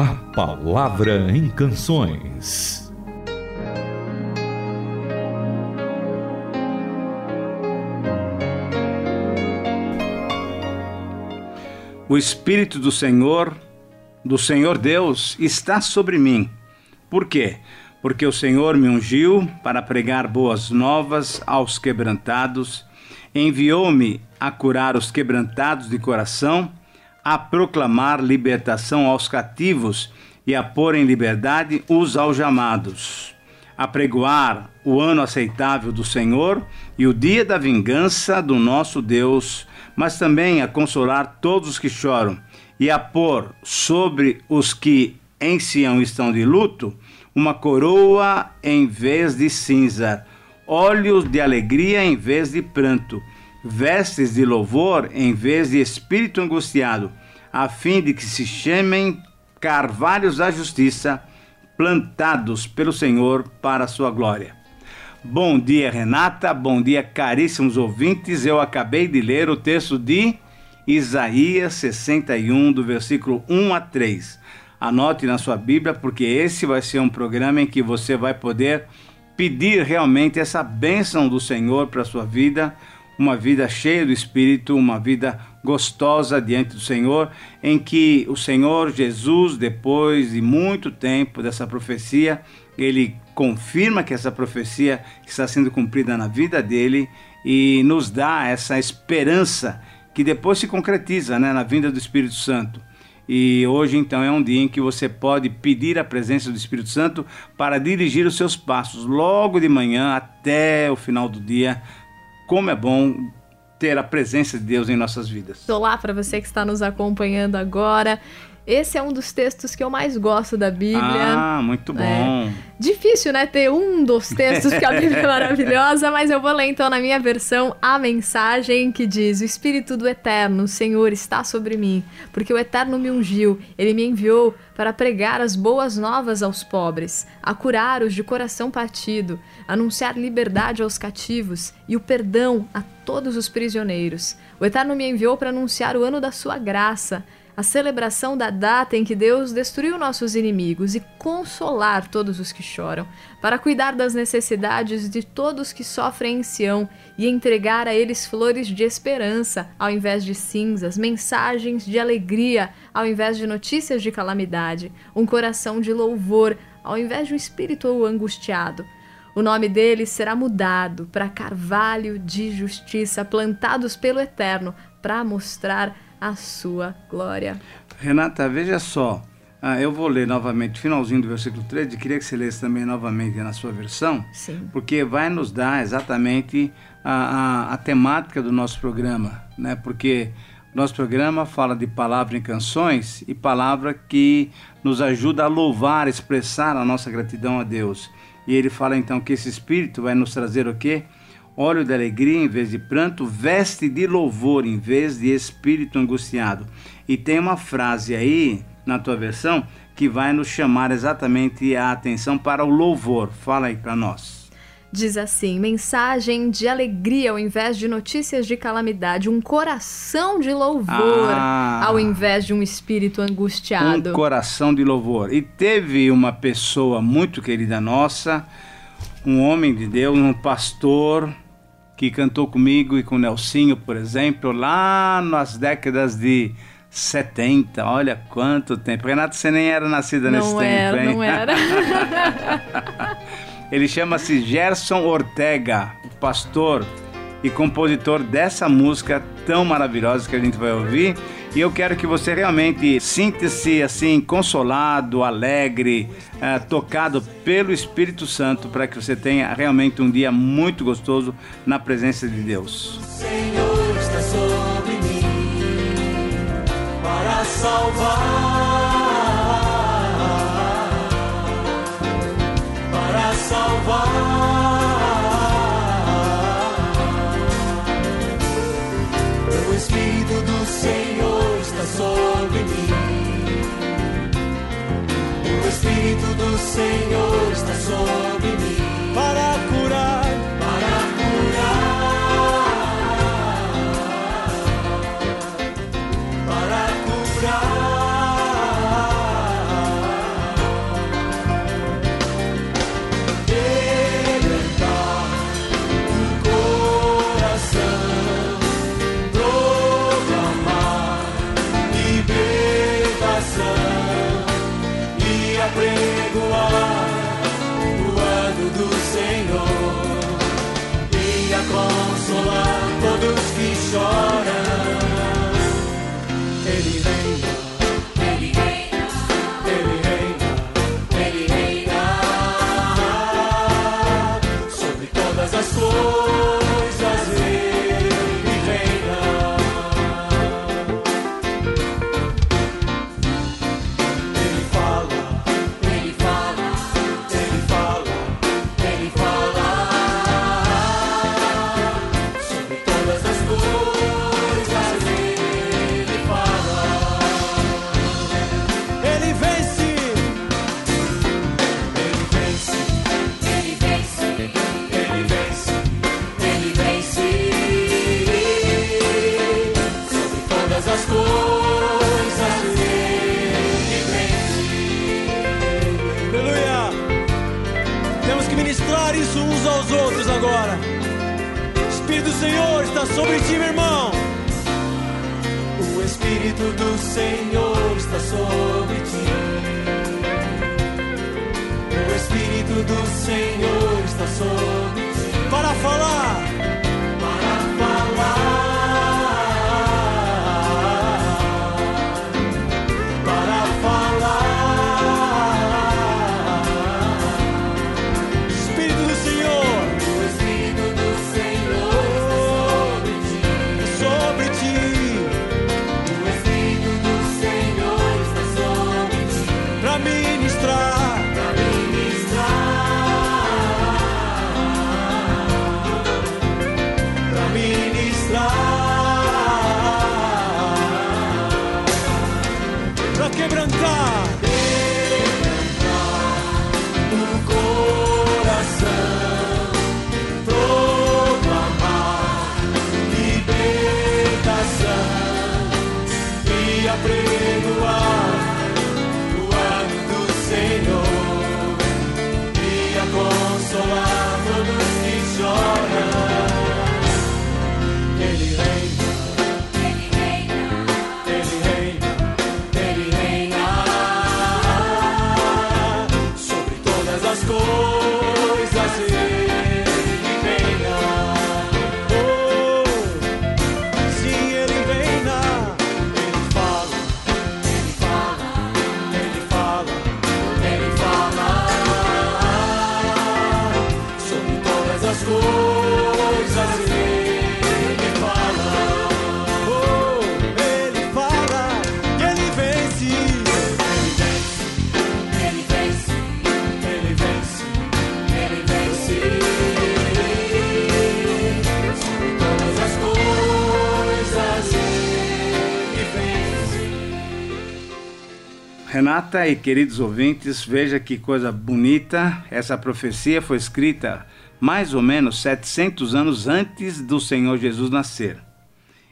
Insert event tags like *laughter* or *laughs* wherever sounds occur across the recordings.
A Palavra em Canções. O Espírito do Senhor, do Senhor Deus, está sobre mim. Por quê? Porque o Senhor me ungiu para pregar boas novas aos quebrantados, enviou-me a curar os quebrantados de coração a proclamar libertação aos cativos e a pôr em liberdade os aljamados, a pregoar o ano aceitável do Senhor e o dia da vingança do nosso Deus, mas também a consolar todos os que choram e a pôr sobre os que em Sião estão de luto uma coroa em vez de cinza, olhos de alegria em vez de pranto vestes de louvor em vez de espírito angustiado, a fim de que se chamem carvalhos da justiça, plantados pelo Senhor para a sua glória. Bom dia, Renata. Bom dia, caríssimos ouvintes. Eu acabei de ler o texto de Isaías 61, do versículo 1 a 3. Anote na sua Bíblia, porque esse vai ser um programa em que você vai poder pedir realmente essa bênção do Senhor para a sua vida uma vida cheia do Espírito, uma vida gostosa diante do Senhor, em que o Senhor Jesus, depois de muito tempo dessa profecia, ele confirma que essa profecia está sendo cumprida na vida dele e nos dá essa esperança que depois se concretiza né, na vinda do Espírito Santo. E hoje, então, é um dia em que você pode pedir a presença do Espírito Santo para dirigir os seus passos logo de manhã até o final do dia, como é bom ter a presença de Deus em nossas vidas. Olá para você que está nos acompanhando agora. Esse é um dos textos que eu mais gosto da Bíblia. Ah, muito bom. É. Difícil, né, ter um dos *laughs* textos, porque a Bíblia é maravilhosa, mas eu vou ler então na minha versão a mensagem que diz: O Espírito do Eterno, o Senhor, está sobre mim, porque o Eterno me ungiu, ele me enviou para pregar as boas novas aos pobres, a curar os de coração partido, anunciar liberdade aos cativos e o perdão a todos os prisioneiros. O Eterno me enviou para anunciar o ano da sua graça a celebração da data em que Deus destruiu nossos inimigos e consolar todos os que choram, para cuidar das necessidades de todos que sofrem em Sião e entregar a eles flores de esperança ao invés de cinzas, mensagens de alegria ao invés de notícias de calamidade, um coração de louvor ao invés de um espírito angustiado. O nome deles será mudado para carvalho de justiça, plantados pelo Eterno, para mostrar a sua glória. Renata, veja só. Ah, eu vou ler novamente o finalzinho do versículo 13. Queria que você lesse também novamente na sua versão. Sim. Porque vai nos dar exatamente a, a, a temática do nosso programa. Né? Porque nosso programa fala de palavra em canções e palavra que nos ajuda a louvar, expressar a nossa gratidão a Deus. E ele fala então que esse Espírito vai nos trazer o quê? Óleo de alegria em vez de pranto, veste de louvor em vez de espírito angustiado. E tem uma frase aí na tua versão que vai nos chamar exatamente a atenção para o louvor. Fala aí para nós. Diz assim: mensagem de alegria ao invés de notícias de calamidade, um coração de louvor ah, ao invés de um espírito angustiado. Um coração de louvor. E teve uma pessoa muito querida nossa, um homem de Deus, um pastor, que cantou comigo e com o Nelsinho, por exemplo, lá nas décadas de 70. Olha quanto tempo. Renato, você nem era nascida não nesse era, tempo, hein? Não era, *laughs* Ele chama-se Gerson Ortega, pastor e compositor dessa música tão maravilhosa que a gente vai ouvir. E eu quero que você realmente sinta-se assim consolado, alegre, uh, tocado pelo Espírito Santo para que você tenha realmente um dia muito gostoso na presença de Deus. Senhor está sobre mim para salvar, para salvar. Espírito do Senhor está sobre Temos que ministrar isso uns aos outros agora. Espírito do Senhor está sobre ti, meu irmão. O Espírito do Senhor está sobre ti. O Espírito do Senhor está sobre ti. Para falar, consolar todos Renata e queridos ouvintes, veja que coisa bonita. Essa profecia foi escrita mais ou menos 700 anos antes do Senhor Jesus nascer.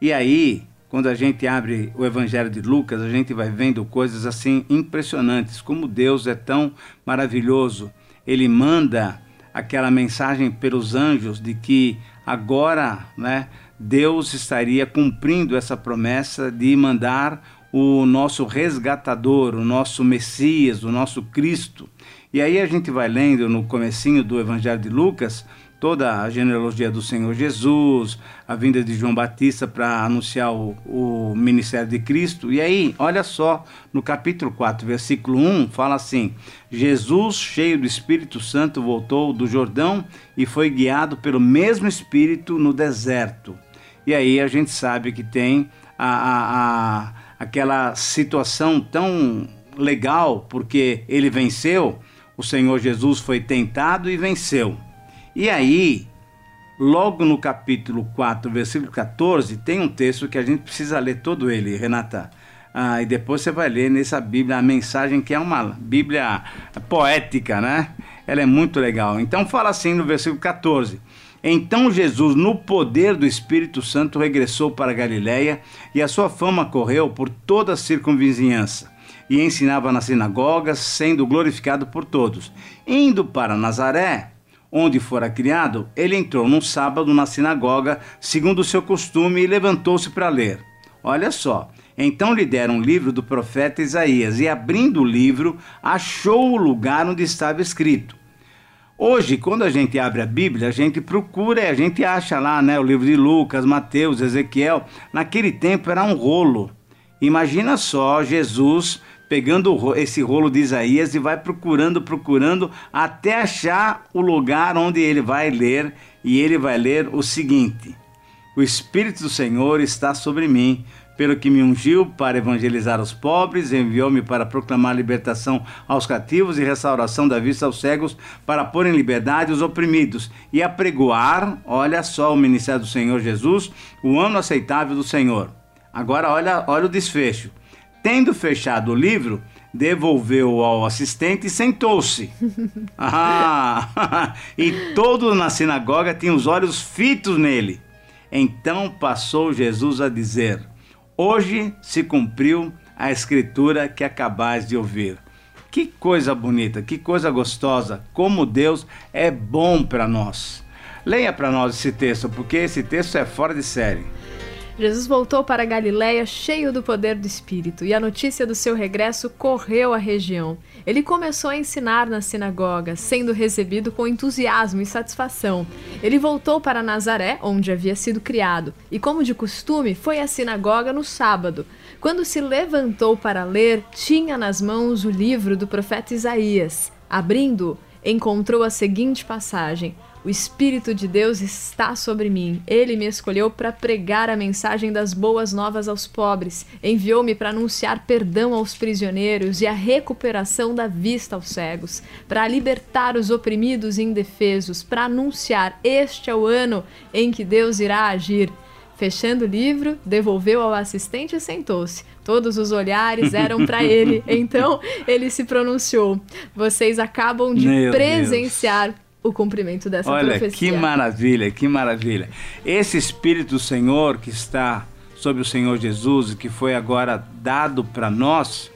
E aí, quando a gente abre o Evangelho de Lucas, a gente vai vendo coisas assim impressionantes, como Deus é tão maravilhoso. Ele manda aquela mensagem pelos anjos de que agora, né, Deus estaria cumprindo essa promessa de mandar o nosso resgatador, o nosso Messias, o nosso Cristo. E aí a gente vai lendo no comecinho do Evangelho de Lucas toda a genealogia do Senhor Jesus, a vinda de João Batista para anunciar o, o ministério de Cristo. E aí, olha só, no capítulo 4, versículo 1, fala assim: Jesus, cheio do Espírito Santo, voltou do Jordão e foi guiado pelo mesmo Espírito no deserto. E aí a gente sabe que tem a, a, a, aquela situação tão legal, porque ele venceu, o Senhor Jesus foi tentado e venceu. E aí, logo no capítulo 4, versículo 14, tem um texto que a gente precisa ler todo ele, Renata. Ah, e depois você vai ler nessa Bíblia a mensagem que é uma Bíblia poética, né? Ela é muito legal. Então fala assim no versículo 14. Então Jesus, no poder do Espírito Santo, regressou para Galiléia e a sua fama correu por toda a circunvizinhança e ensinava nas sinagogas, sendo glorificado por todos. Indo para Nazaré, onde fora criado, ele entrou num sábado na sinagoga, segundo o seu costume, e levantou-se para ler. Olha só. Então lhe deram um livro do profeta Isaías, e abrindo o livro, achou o lugar onde estava escrito. Hoje, quando a gente abre a Bíblia, a gente procura a gente acha lá, né, o livro de Lucas, Mateus, Ezequiel. Naquele tempo era um rolo. Imagina só Jesus pegando esse rolo de Isaías e vai procurando, procurando, até achar o lugar onde ele vai ler, e ele vai ler o seguinte: O Espírito do Senhor está sobre mim, pelo que me ungiu para evangelizar os pobres, enviou-me para proclamar libertação aos cativos e restauração da vista aos cegos, para pôr em liberdade os oprimidos e apregoar, olha só o ministério do Senhor Jesus, o ano aceitável do Senhor. Agora olha, olha o desfecho. Tendo fechado o livro, devolveu ao assistente e sentou-se. *laughs* Ah, *laughs* e todos na sinagoga tinham os olhos fitos nele. Então passou Jesus a dizer: Hoje se cumpriu a escritura que acabais de ouvir. Que coisa bonita, que coisa gostosa, como Deus é bom para nós. Leia para nós esse texto, porque esse texto é fora de série. Jesus voltou para Galiléia cheio do poder do Espírito, e a notícia do seu regresso correu à região. Ele começou a ensinar na sinagoga, sendo recebido com entusiasmo e satisfação. Ele voltou para Nazaré, onde havia sido criado, e, como de costume, foi à sinagoga no sábado. Quando se levantou para ler, tinha nas mãos o livro do profeta Isaías. Abrindo, encontrou a seguinte passagem. O Espírito de Deus está sobre mim. Ele me escolheu para pregar a mensagem das boas novas aos pobres. Enviou-me para anunciar perdão aos prisioneiros e a recuperação da vista aos cegos, para libertar os oprimidos e indefesos, para anunciar este é o ano em que Deus irá agir. Fechando o livro, devolveu ao assistente e sentou-se. Todos os olhares eram para ele. *laughs* Então ele se pronunciou: Vocês acabam de Meu presenciar Deus o cumprimento dessa Olha, profecia. que maravilha, que maravilha. Esse Espírito do Senhor que está sobre o Senhor Jesus e que foi agora dado para nós,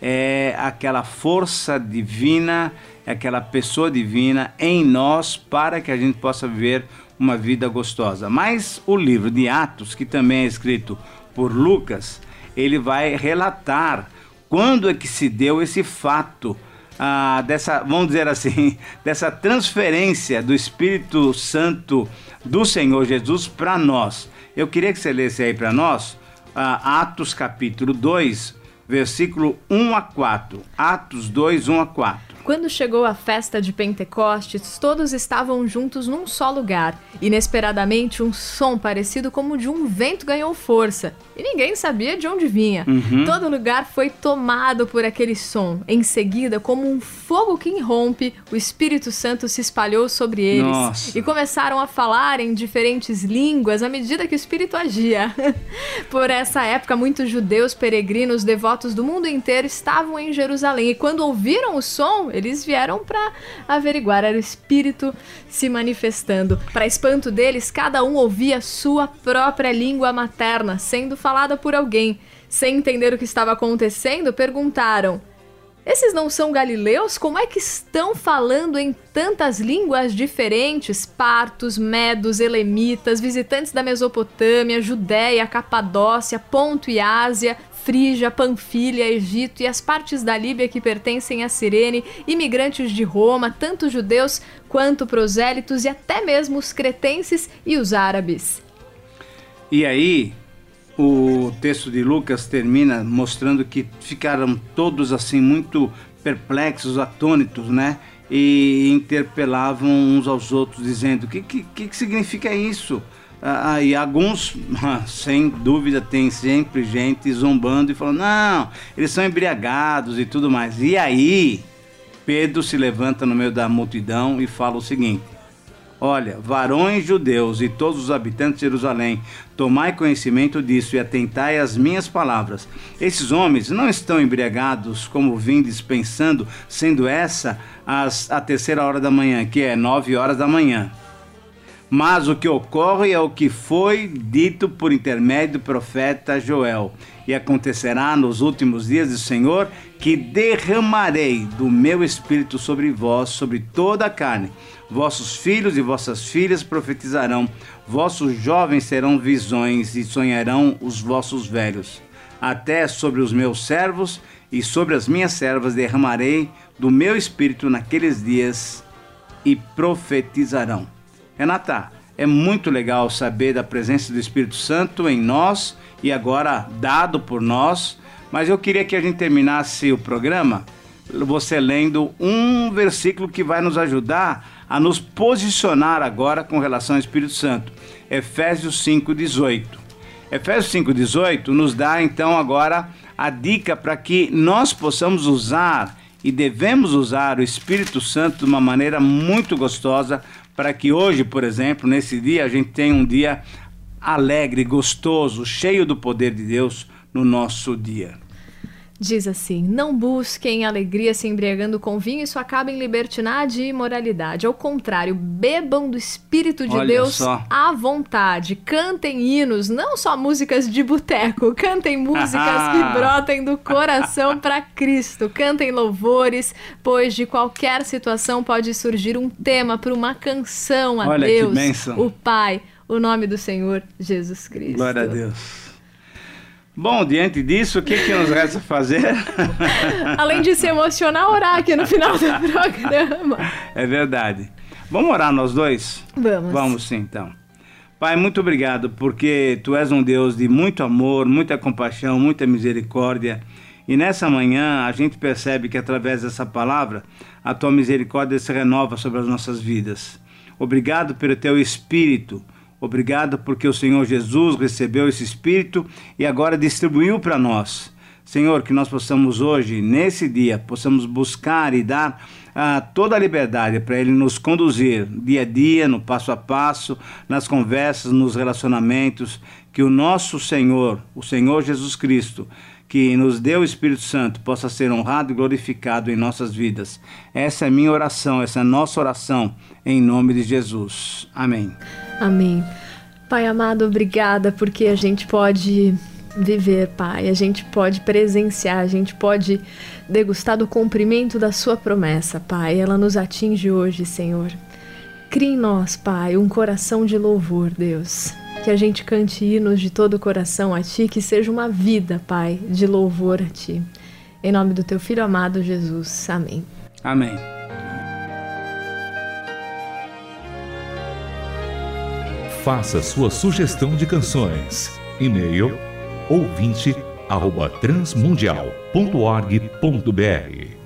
é aquela força divina, é aquela pessoa divina em nós para que a gente possa viver uma vida gostosa. Mas o livro de Atos, que também é escrito por Lucas, ele vai relatar quando é que se deu esse fato ah, dessa, vamos dizer assim, *laughs* dessa transferência do Espírito Santo do Senhor Jesus para nós. Eu queria que você lesse aí para nós ah, Atos capítulo 2, versículo 1 a 4. Atos 2, 1 a 4. Quando chegou a festa de Pentecostes, todos estavam juntos num só lugar. Inesperadamente, um som parecido como de um vento ganhou força, e ninguém sabia de onde vinha. Uhum. Todo lugar foi tomado por aquele som. Em seguida, como um fogo que irrompe, o Espírito Santo se espalhou sobre eles Nossa. e começaram a falar em diferentes línguas à medida que o Espírito agia. *laughs* por essa época, muitos judeus peregrinos devotos do mundo inteiro estavam em Jerusalém, e quando ouviram o som, eles vieram para averiguar, era o Espírito se manifestando. Para espanto deles, cada um ouvia sua própria língua materna sendo falada por alguém. Sem entender o que estava acontecendo, perguntaram: Esses não são galileus? Como é que estão falando em tantas línguas diferentes? Partos, medos, elemitas, visitantes da Mesopotâmia, Judéia, Capadócia, Ponto e Ásia, Frígia, Panfilha, Egito e as partes da Líbia que pertencem a Cirene, imigrantes de Roma, tanto judeus quanto prosélitos e até mesmo os cretenses e os árabes. E aí, o texto de Lucas termina mostrando que ficaram todos assim muito perplexos, atônitos, né? E interpelavam uns aos outros, dizendo: o que, que, que significa isso? Ah, e alguns, *laughs* sem dúvida, tem sempre gente zombando e falando: não, eles são embriagados e tudo mais. E aí, Pedro se levanta no meio da multidão e fala o seguinte: Olha, varões judeus e todos os habitantes de Jerusalém, tomai conhecimento disso e atentai às minhas palavras. Esses homens não estão embriagados como vindes pensando, sendo essa as, a terceira hora da manhã, que é nove horas da manhã. Mas o que ocorre é o que foi dito por intermédio do profeta Joel. E acontecerá nos últimos dias do Senhor que derramarei do meu espírito sobre vós, sobre toda a carne. Vossos filhos e vossas filhas profetizarão, vossos jovens terão visões e sonharão os vossos velhos. Até sobre os meus servos e sobre as minhas servas derramarei do meu espírito naqueles dias e profetizarão. Renata, É muito legal saber da presença do Espírito Santo em nós e agora dado por nós. Mas eu queria que a gente terminasse o programa você lendo um versículo que vai nos ajudar a nos posicionar agora com relação ao Espírito Santo. Efésios 5:18. Efésios 5:18 nos dá então agora a dica para que nós possamos usar e devemos usar o Espírito Santo de uma maneira muito gostosa para que hoje, por exemplo, nesse dia a gente tenha um dia alegre, gostoso, cheio do poder de Deus no nosso dia. Diz assim: Não busquem alegria se embriagando com vinho, isso acaba em libertinagem e imoralidade. Ao contrário, bebam do Espírito de Olha Deus só. à vontade. Cantem hinos, não só músicas de boteco. *laughs* Cantem músicas que *laughs* brotem do coração para Cristo. Cantem louvores, pois de qualquer situação pode surgir um tema para uma canção a Olha que Deus, bênção. o Pai, o nome do Senhor Jesus Cristo. Glória a Deus. Bom, diante disso, o que, que nos resta fazer? *laughs* Além de se emocionar, orar aqui no final do *laughs* programa. É verdade. Vamos orar nós dois? Vamos. Vamos sim, então. Pai, muito obrigado, porque tu és um Deus de muito amor, muita compaixão, muita misericórdia. E nessa manhã a gente percebe que através dessa palavra a tua misericórdia se renova sobre as nossas vidas. Obrigado pelo teu Espírito. Obrigado porque o Senhor Jesus recebeu esse Espírito e agora distribuiu para nós. Senhor, que nós possamos hoje, nesse dia, possamos buscar e dar ah, toda a liberdade para Ele nos conduzir dia a dia, no passo a passo, nas conversas, nos relacionamentos, que o nosso Senhor, o Senhor Jesus Cristo, que nos deu o Espírito Santo, possa ser honrado e glorificado em nossas vidas. Essa é minha oração, essa é nossa oração, em nome de Jesus. Amém. Amém. Pai amado, obrigada porque a gente pode viver, Pai. A gente pode presenciar, a gente pode degustar do cumprimento da Sua promessa, Pai. Ela nos atinge hoje, Senhor. Crie em nós, Pai, um coração de louvor, Deus. Que a gente cante hinos de todo o coração a Ti, que seja uma vida, Pai, de louvor a Ti. Em nome do Teu Filho amado Jesus. Amém. Amém. Faça sua sugestão de canções. E-mail ouvinte@transmundial.org.br.